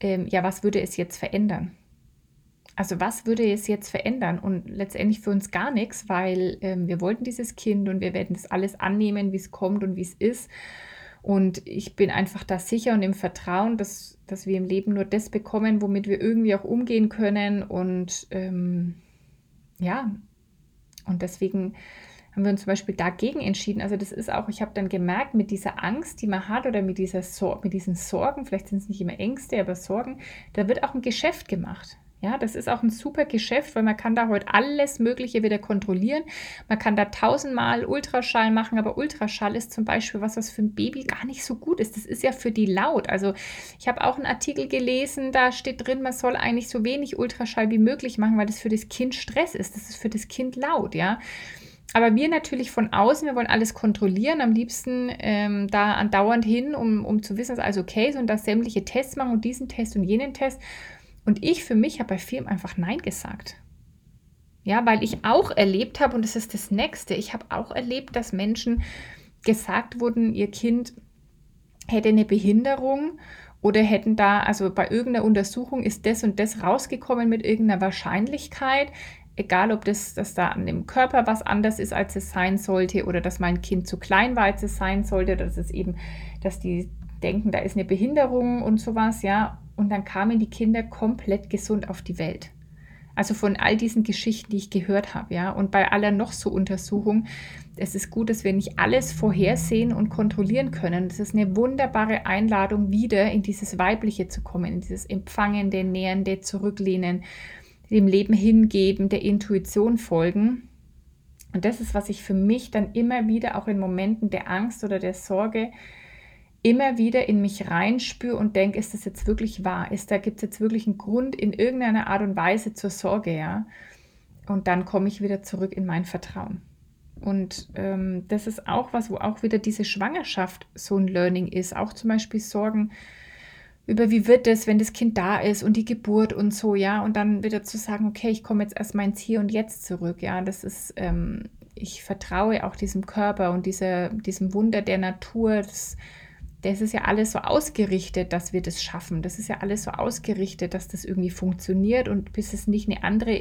ähm, ja, was würde es jetzt verändern? Also was würde es jetzt verändern? Und letztendlich für uns gar nichts, weil ähm, wir wollten dieses Kind und wir werden das alles annehmen, wie es kommt und wie es ist. Und ich bin einfach da sicher und im Vertrauen, dass, dass wir im Leben nur das bekommen, womit wir irgendwie auch umgehen können. Und ähm, ja, und deswegen haben wir uns zum Beispiel dagegen entschieden. Also das ist auch, ich habe dann gemerkt, mit dieser Angst, die man hat oder mit, dieser Sor mit diesen Sorgen, vielleicht sind es nicht immer Ängste, aber Sorgen, da wird auch ein Geschäft gemacht. Ja, das ist auch ein super Geschäft, weil man kann da heute alles Mögliche wieder kontrollieren. Man kann da tausendmal Ultraschall machen, aber Ultraschall ist zum Beispiel was, was für ein Baby gar nicht so gut ist. Das ist ja für die laut. Also ich habe auch einen Artikel gelesen, da steht drin, man soll eigentlich so wenig Ultraschall wie möglich machen, weil das für das Kind Stress ist. Das ist für das Kind laut, ja. Aber wir natürlich von außen, wir wollen alles kontrollieren, am liebsten ähm, da andauernd hin, um, um zu wissen, dass alles okay ist und da sämtliche Tests machen und diesen Test und jenen Test. Und ich für mich habe bei vielen einfach Nein gesagt. Ja, weil ich auch erlebt habe, und das ist das Nächste, ich habe auch erlebt, dass Menschen gesagt wurden, ihr Kind hätte eine Behinderung oder hätten da, also bei irgendeiner Untersuchung ist das und das rausgekommen mit irgendeiner Wahrscheinlichkeit, egal ob das, dass da an dem Körper was anders ist, als es sein sollte, oder dass mein Kind zu klein war, als es sein sollte, oder dass es eben, dass die denken, da ist eine Behinderung und sowas, ja. Und dann kamen die Kinder komplett gesund auf die Welt. Also von all diesen Geschichten, die ich gehört habe, ja. Und bei aller noch so Untersuchung, es ist gut, dass wir nicht alles vorhersehen und kontrollieren können. Das ist eine wunderbare Einladung, wieder in dieses Weibliche zu kommen, in dieses Empfangende, Nähernde, Zurücklehnen, dem Leben hingeben, der Intuition folgen. Und das ist, was ich für mich dann immer wieder auch in Momenten der Angst oder der Sorge immer wieder in mich reinspüre und denke, ist das jetzt wirklich wahr? Ist da gibt es jetzt wirklich einen Grund in irgendeiner Art und Weise zur Sorge, ja? Und dann komme ich wieder zurück in mein Vertrauen. Und ähm, das ist auch was, wo auch wieder diese Schwangerschaft so ein Learning ist. Auch zum Beispiel Sorgen über, wie wird es, wenn das Kind da ist und die Geburt und so, ja. Und dann wieder zu sagen, okay, ich komme jetzt erstmal ins Hier und Jetzt zurück, ja. Das ist, ähm, ich vertraue auch diesem Körper und dieser, diesem Wunder der Natur. Das, das ist ja alles so ausgerichtet, dass wir das schaffen. Das ist ja alles so ausgerichtet, dass das irgendwie funktioniert. Und bis es nicht eine andere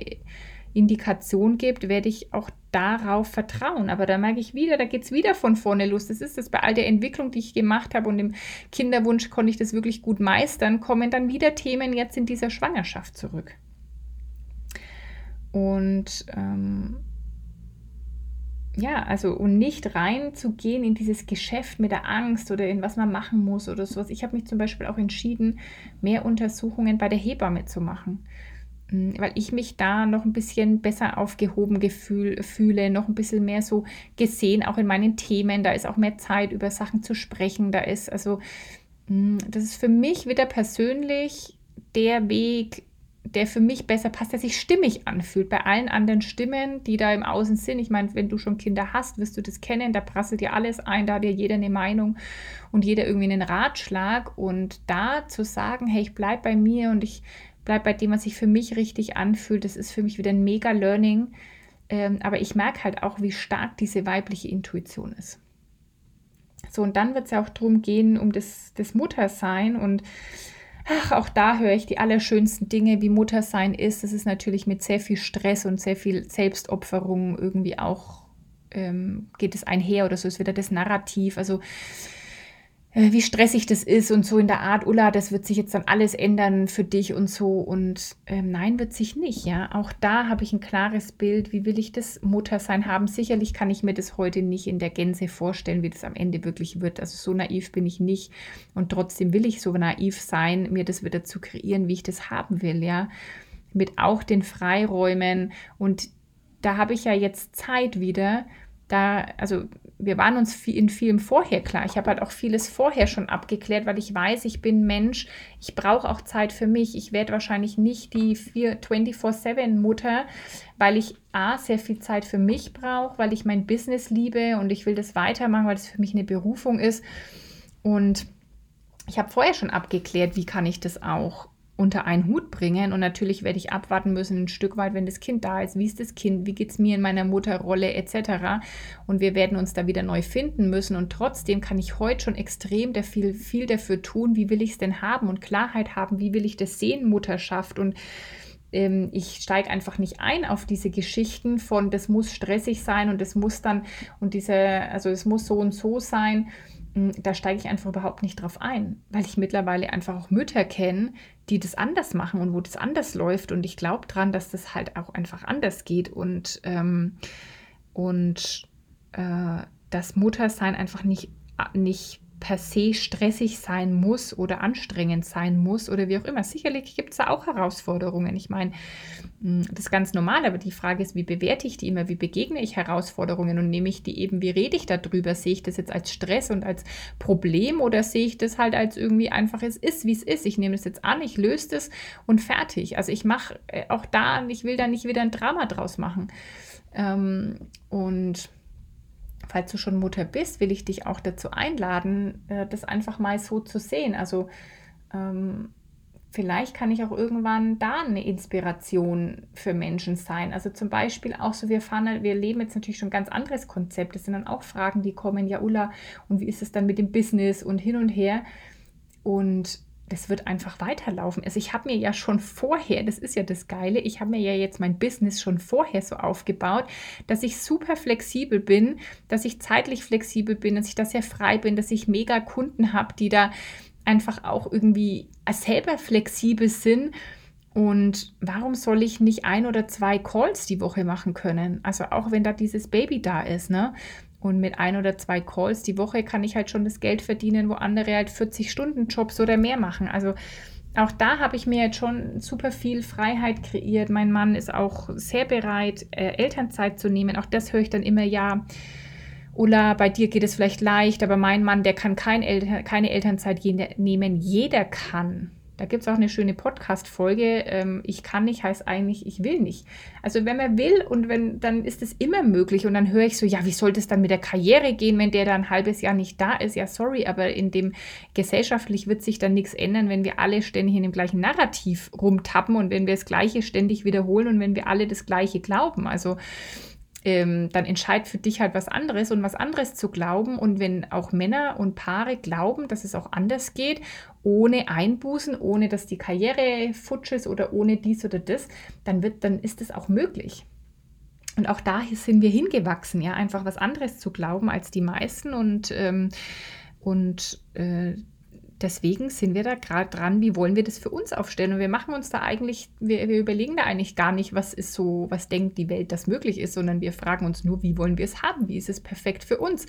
Indikation gibt, werde ich auch darauf vertrauen. Aber da merke ich wieder, da geht es wieder von vorne los. Das ist das bei all der Entwicklung, die ich gemacht habe und im Kinderwunsch konnte ich das wirklich gut meistern, kommen dann wieder Themen jetzt in dieser Schwangerschaft zurück. Und ähm, ja, also und nicht reinzugehen in dieses Geschäft mit der Angst oder in was man machen muss oder sowas. Ich habe mich zum Beispiel auch entschieden, mehr Untersuchungen bei der Hebamme zu machen. hm, weil ich mich da noch ein bisschen besser aufgehoben gefühl, fühle, noch ein bisschen mehr so gesehen, auch in meinen Themen. Da ist auch mehr Zeit, über Sachen zu sprechen. Da ist also, hm, das ist für mich wieder persönlich der Weg, der für mich besser passt, der sich stimmig anfühlt. Bei allen anderen Stimmen, die da im Außen sind, ich meine, wenn du schon Kinder hast, wirst du das kennen, da prasselt dir alles ein, da hat dir jeder eine Meinung und jeder irgendwie einen Ratschlag. Und da zu sagen, hey, ich bleibe bei mir und ich bleibe bei dem, was sich für mich richtig anfühlt, das ist für mich wieder ein mega Learning. Ähm, aber ich merke halt auch, wie stark diese weibliche Intuition ist. So, und dann wird es ja auch darum gehen, um das, das Muttersein und ach, auch da höre ich die allerschönsten Dinge, wie Muttersein ist. Das ist natürlich mit sehr viel Stress und sehr viel Selbstopferung irgendwie auch, ähm, geht es einher oder so ist wieder das Narrativ. Also wie stressig das ist und so in der Art, Ulla, das wird sich jetzt dann alles ändern für dich und so. Und ähm, nein, wird sich nicht, ja. Auch da habe ich ein klares Bild, wie will ich das Muttersein haben. Sicherlich kann ich mir das heute nicht in der Gänze vorstellen, wie das am Ende wirklich wird. Also so naiv bin ich nicht. Und trotzdem will ich so naiv sein, mir das wieder zu kreieren, wie ich das haben will, ja. Mit auch den Freiräumen. Und da habe ich ja jetzt Zeit wieder, da, also wir waren uns in vielem vorher klar. Ich habe halt auch vieles vorher schon abgeklärt, weil ich weiß, ich bin Mensch. Ich brauche auch Zeit für mich. Ich werde wahrscheinlich nicht die 24-7-Mutter, weil ich A, sehr viel Zeit für mich brauche, weil ich mein Business liebe und ich will das weitermachen, weil es für mich eine Berufung ist. Und ich habe vorher schon abgeklärt, wie kann ich das auch unter einen Hut bringen. Und natürlich werde ich abwarten müssen, ein Stück weit, wenn das Kind da ist. Wie ist das Kind? Wie geht es mir in meiner Mutterrolle etc. Und wir werden uns da wieder neu finden müssen. Und trotzdem kann ich heute schon extrem viel, viel dafür tun, wie will ich es denn haben und Klarheit haben, wie will ich das sehen, Mutterschaft. Und ähm, ich steige einfach nicht ein auf diese Geschichten von, das muss stressig sein und das muss dann und diese, also es muss so und so sein da steige ich einfach überhaupt nicht drauf ein, weil ich mittlerweile einfach auch Mütter kenne, die das anders machen und wo das anders läuft. Und ich glaube dran, dass das halt auch einfach anders geht und, ähm, und äh, das Muttersein einfach nicht, nicht per se stressig sein muss oder anstrengend sein muss oder wie auch immer. Sicherlich gibt es da auch Herausforderungen. Ich meine, hm, das ist ganz normal, aber die Frage ist, wie bewerte ich die immer? Wie begegne ich Herausforderungen und nehme ich die eben, wie rede ich darüber? Sehe ich das jetzt als Stress und als Problem oder sehe ich das halt als irgendwie einfach, es ist, wie es ist. Ich nehme es jetzt an, ich löse das und fertig. Also ich mache äh, auch da, ich will da nicht wieder ein Drama draus machen. Ähm, und falls du schon Mutter bist, will ich dich auch dazu einladen, äh, das einfach mal so zu sehen. Also ähm, vielleicht kann ich auch irgendwann da eine Inspiration für Menschen sein. Also zum Beispiel auch so, wir fahren, wir leben jetzt natürlich schon ein ganz anderes Konzept. Das sind dann auch Fragen, die kommen, ja Ulla, und wie ist es dann mit dem Business und hin und her. Und das wird einfach weiterlaufen. Also ich habe mir ja schon vorher, das ist ja das Geile, ich habe mir ja jetzt mein Business schon vorher so aufgebaut, dass ich super flexibel bin, dass ich zeitlich flexibel bin, dass ich da sehr frei bin, dass ich mega Kunden habe, die da einfach auch irgendwie selber flexibel sind. Und warum soll ich nicht ein oder zwei Calls die Woche machen können? Also auch wenn da dieses Baby da ist, ne? Und mit ein oder zwei Calls die Woche kann ich halt schon das Geld verdienen, wo andere halt 40-Stunden-Jobs oder mehr machen. Also auch da habe ich mir jetzt schon super viel Freiheit kreiert. Mein Mann ist auch sehr bereit, äh, Elternzeit zu nehmen. Auch das höre ich dann immer, ja, Ulla, bei dir geht es vielleicht leicht, aber mein Mann, der kann kein Elter keine Elternzeit nehmen. Jeder kann. Da gibt es auch eine schöne Podcast-Folge. Ähm, ich kann nicht heißt eigentlich, ich will nicht. Also wenn man will und wenn, dann ist es immer möglich. Und dann höre ich so, ja, wie soll das dann mit der Karriere gehen, wenn der da ein halbes Jahr nicht da ist? Ja, sorry, aber in dem gesellschaftlich wird sich dann nichts ändern, wenn wir alle ständig in dem gleichen Narrativ rumtappen und wenn wir das Gleiche ständig wiederholen und wenn wir alle das Gleiche glauben. Also ähm, dann entscheid für dich halt was anderes und was anderes zu glauben. Und wenn auch Männer und Paare glauben, dass es auch anders geht, ohne Einbußen, ohne dass die Karriere futsch ist oder ohne dies oder das, dann wird, dann ist es auch möglich. Und auch da sind wir hingewachsen, ja, einfach was anderes zu glauben als die meisten und ähm, und äh, deswegen sind wir da gerade dran, wie wollen wir das für uns aufstellen? Und wir machen uns da eigentlich, wir, wir, überlegen da eigentlich gar nicht, was ist so, was denkt die Welt, das möglich ist, sondern wir fragen uns nur, wie wollen wir es haben? Wie ist es perfekt für uns?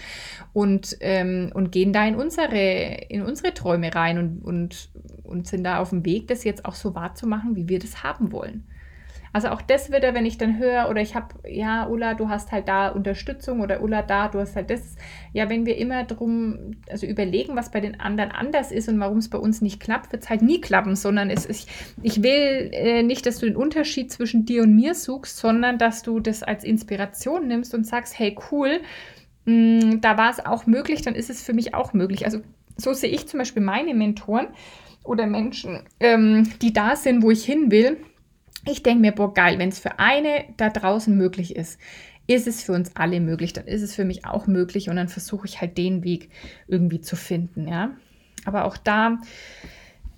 Und, ähm, und gehen da in unsere, in unsere Träume rein und, und, und sind da auf dem Weg, das jetzt auch so wahrzumachen, wie wir das haben wollen. Also auch das wieder, wenn ich dann höre oder ich habe, ja, Ulla, du hast halt da Unterstützung oder Ulla, da, du hast halt das. Ja, wenn wir immer drum, also überlegen, was bei den anderen anders ist und warum es bei uns nicht klappt, wird es halt nie klappen, sondern es ist, ich will äh, nicht, dass du den Unterschied zwischen dir und mir suchst, sondern dass du das als Inspiration nimmst und sagst, hey, cool, mh, mm, da war es auch möglich, dann ist es für mich auch möglich. Also so sehe ich zum Beispiel meine Mentoren oder Menschen, ähm, die da sind, wo ich hin will. Ich denke mir, boah, geil, wenn es für eine da draußen möglich ist, ist es für uns alle möglich, dann ist es für mich auch möglich und dann versuche ich halt den Weg irgendwie zu finden, ja. Aber auch da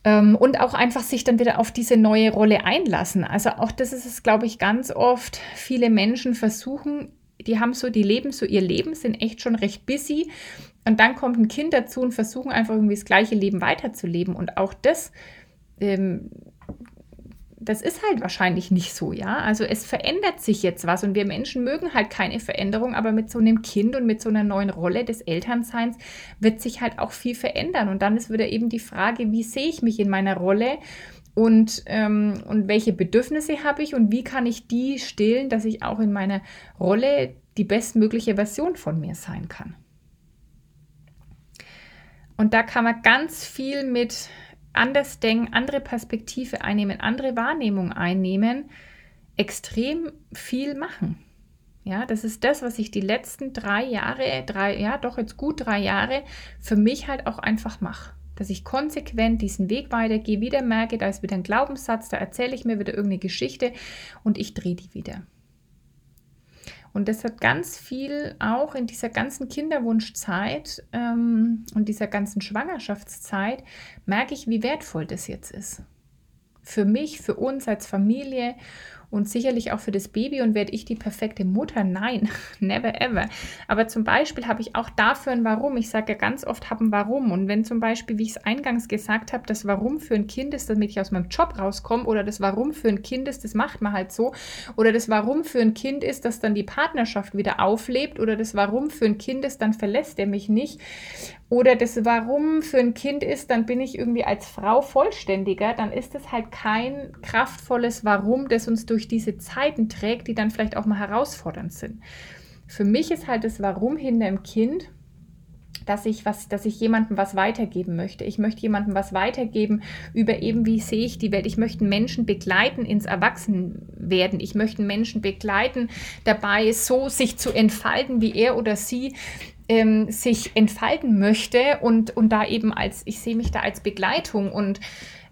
ähm, und auch einfach sich dann wieder auf diese neue Rolle einlassen. Also auch das ist es, glaube ich, ganz oft. Viele Menschen versuchen, die haben so, die leben so ihr Leben, sind echt schon recht busy und dann kommt ein Kind dazu und versuchen einfach irgendwie das gleiche Leben weiterzuleben. Und auch das, ähm, das ist halt wahrscheinlich nicht so, ja. Also es verändert sich jetzt was und wir Menschen mögen halt keine Veränderung, aber mit so einem Kind und mit so einer neuen Rolle des Elternseins wird sich halt auch viel verändern. Und dann ist wieder eben die Frage, wie sehe ich mich in meiner Rolle? Und, ähm, und welche Bedürfnisse habe ich und wie kann ich die stillen, dass ich auch in meiner Rolle die bestmögliche Version von mir sein kann. Und da kann man ganz viel mit anders denken, andere Perspektive einnehmen, andere Wahrnehmung einnehmen, extrem viel machen. Ja, das ist das, was ich die letzten drei Jahre, drei, ja, doch jetzt gut drei Jahre für mich halt auch einfach mache. Dass ich konsequent diesen Weg weitergehe, wieder merke, da ist wieder ein Glaubenssatz, da erzähle ich mir wieder irgendeine Geschichte und ich drehe die wieder. Und das hat ganz viel auch in dieser ganzen Kinderwunschzeit ähm, und dieser ganzen Schwangerschaftszeit, merke ich, wie wertvoll das jetzt ist. Für mich, für uns als Familie und sicherlich auch für das Baby und werde ich die perfekte Mutter? Nein, never ever. Aber zum Beispiel habe ich auch dafür ein Warum. Ich sage ja ganz oft haben Warum. Und wenn zum Beispiel, wie ich es eingangs gesagt habe, das Warum für ein Kind ist, damit ich aus meinem Job rauskomme oder das Warum für ein Kind ist, das macht man halt so. Oder das Warum für ein Kind ist, dass dann die Partnerschaft wieder auflebt. Oder das Warum für ein Kind ist, dann verlässt er mich nicht oder das Warum für ein Kind ist, dann bin ich irgendwie als Frau vollständiger, dann ist es halt kein kraftvolles Warum, das uns durch diese Zeiten trägt, die dann vielleicht auch mal herausfordernd sind. Für mich ist halt das Warum hinter dem Kind, dass ich was, dass ich jemandem was weitergeben möchte. Ich möchte jemandem was weitergeben über eben, wie sehe ich die Welt. Ich möchte Menschen begleiten ins Erwachsenwerden. Ich möchte Menschen begleiten, dabei so sich zu entfalten, wie er oder sie ähm, sich entfalten möchte und, und da eben als, ich sehe mich da als Begleitung und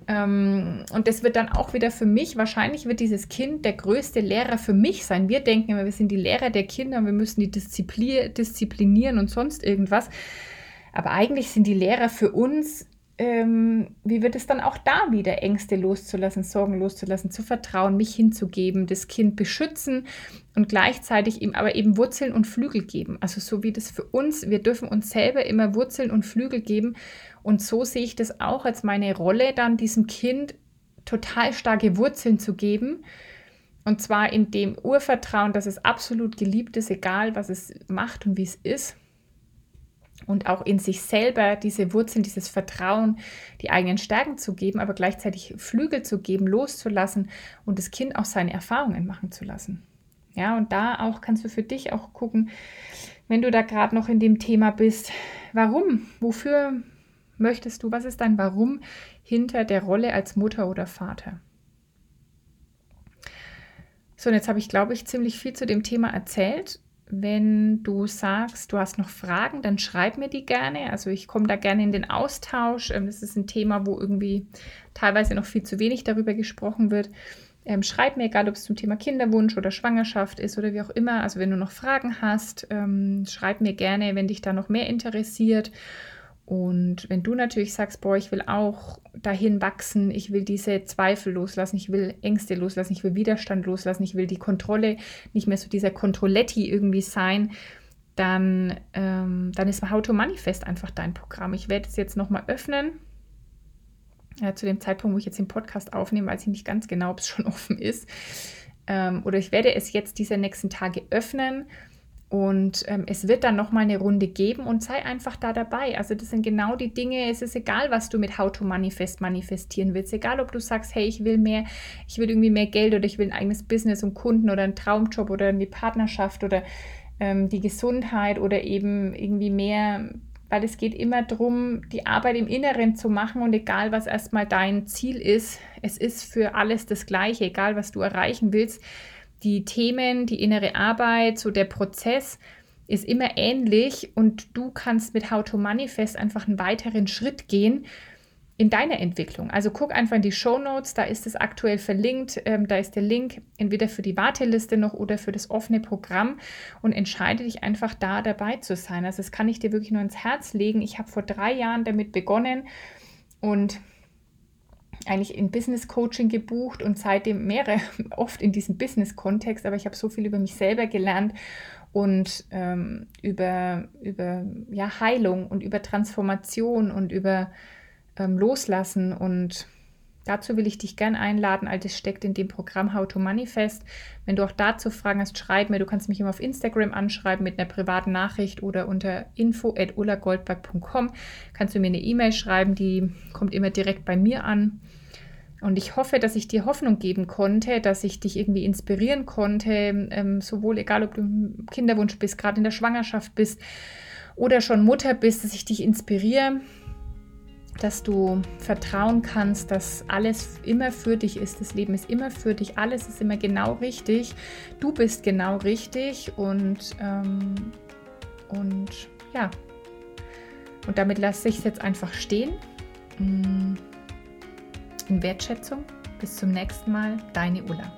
ähm, und das wird dann auch wieder für mich, wahrscheinlich wird dieses Kind der größte Lehrer für mich sein. Wir denken immer, wir sind die Lehrer der Kinder und wir müssen die disziplinieren und sonst irgendwas. Aber eigentlich sind die Lehrer für uns ähm, wie wird es dann auch da wieder Ängste loszulassen, Sorgen loszulassen, zu vertrauen, mich hinzugeben, das Kind beschützen und gleichzeitig ihm aber eben Wurzeln und Flügel geben. Also so wie das für uns, wir dürfen uns selber immer Wurzeln und Flügel geben und so sehe ich das auch als meine Rolle, dann diesem Kind total starke Wurzeln zu geben. Und zwar in dem Urvertrauen, dass es absolut geliebt ist, egal was es macht und wie es ist und auch in sich selber diese Wurzeln, dieses Vertrauen, die eigenen Stärken zu geben, aber gleichzeitig Flügel zu geben, loszulassen und das Kind auch seine Erfahrungen machen zu lassen. Ja, und da auch kannst du für dich auch gucken, wenn du da gerade noch in dem Thema bist, warum, wofür möchtest du, was ist dein Warum hinter der Rolle als Mutter oder Vater? So, und jetzt habe ich, glaube ich, ziemlich viel zu dem Thema erzählt wenn du sagst, du hast noch Fragen, dann schreib mir die gerne. Also ich komme da gerne in den Austausch. Ähm, das ist ein Thema, wo irgendwie teilweise noch viel zu wenig darüber gesprochen wird. Ähm, schreib mir, egal ob es zum Thema Kinderwunsch oder Schwangerschaft ist oder wie auch immer. Also wenn du noch Fragen hast, ähm, schreib mir gerne, wenn dich da noch mehr interessiert. Und wenn du natürlich sagst, boah, ich will auch dahin wachsen, ich will diese Zweifel loslassen, ich will Ängste loslassen, ich will Widerstand loslassen, ich will die Kontrolle, nicht mehr so dieser Kontrolletti irgendwie sein, dann, ähm, dann ist How to Manifest einfach dein Programm. Ich werde es jetzt nochmal öffnen. Ja, zu dem Zeitpunkt, wo ich jetzt den Podcast aufnehme, weiß ich nicht ganz genau, ob es schon offen ist. Ähm, oder ich werde es jetzt diese nächsten Tage öffnen Und ähm, es wird dann nochmal eine Runde geben und sei einfach da dabei. Also das sind genau die Dinge, es ist egal, was du mit How to Manifest manifestieren willst. Egal, ob du sagst, hey, ich will mehr, ich will irgendwie mehr Geld oder ich will ein eigenes Business und Kunden oder einen Traumjob oder eine Partnerschaft oder ähm, die Gesundheit oder eben irgendwie mehr, weil es geht immer darum, die Arbeit im Inneren zu machen und egal, was erstmal dein Ziel ist, es ist für alles das Gleiche, egal, was du erreichen willst die Themen, die innere Arbeit, so der Prozess ist immer ähnlich und du kannst mit How to Manifest einfach einen weiteren Schritt gehen in deiner Entwicklung. Also guck einfach in die Show Notes, da ist es aktuell verlinkt, ähm, da ist der Link entweder für die Warteliste noch oder für das offene Programm und entscheide dich einfach da dabei zu sein. Also das kann ich dir wirklich nur ins Herz legen. Ich habe vor drei Jahren damit begonnen und eigentlich in Business Coaching gebucht und seitdem mehrere, oft in diesem Business-Kontext, aber ich habe so viel über mich selber gelernt und ähm, über, über ja, Heilung und über Transformation und über ähm, Loslassen und Dazu will ich dich gern einladen. All das steckt in dem Programm How to Manifest. Wenn du auch dazu Fragen hast, schreib mir. Du kannst mich immer auf Instagram anschreiben mit einer privaten Nachricht oder unter info.ullagoldberg.com kannst du mir eine E-Mail schreiben. Die kommt immer direkt bei mir an. Und ich hoffe, dass ich dir Hoffnung geben konnte, dass ich dich irgendwie inspirieren konnte, ähm, sowohl egal, ob du im Kinderwunsch bist, gerade in der Schwangerschaft bist oder schon Mutter bist, dass ich dich inspiriere, dass du vertrauen kannst, dass alles immer für dich ist. Das Leben ist immer für dich. Alles ist immer genau richtig. Du bist genau richtig und, ähm, und ja. Und damit lasse ich es jetzt einfach stehen. Mm echten Wertschätzung. Bis zum nächsten Mal, deine Ulla.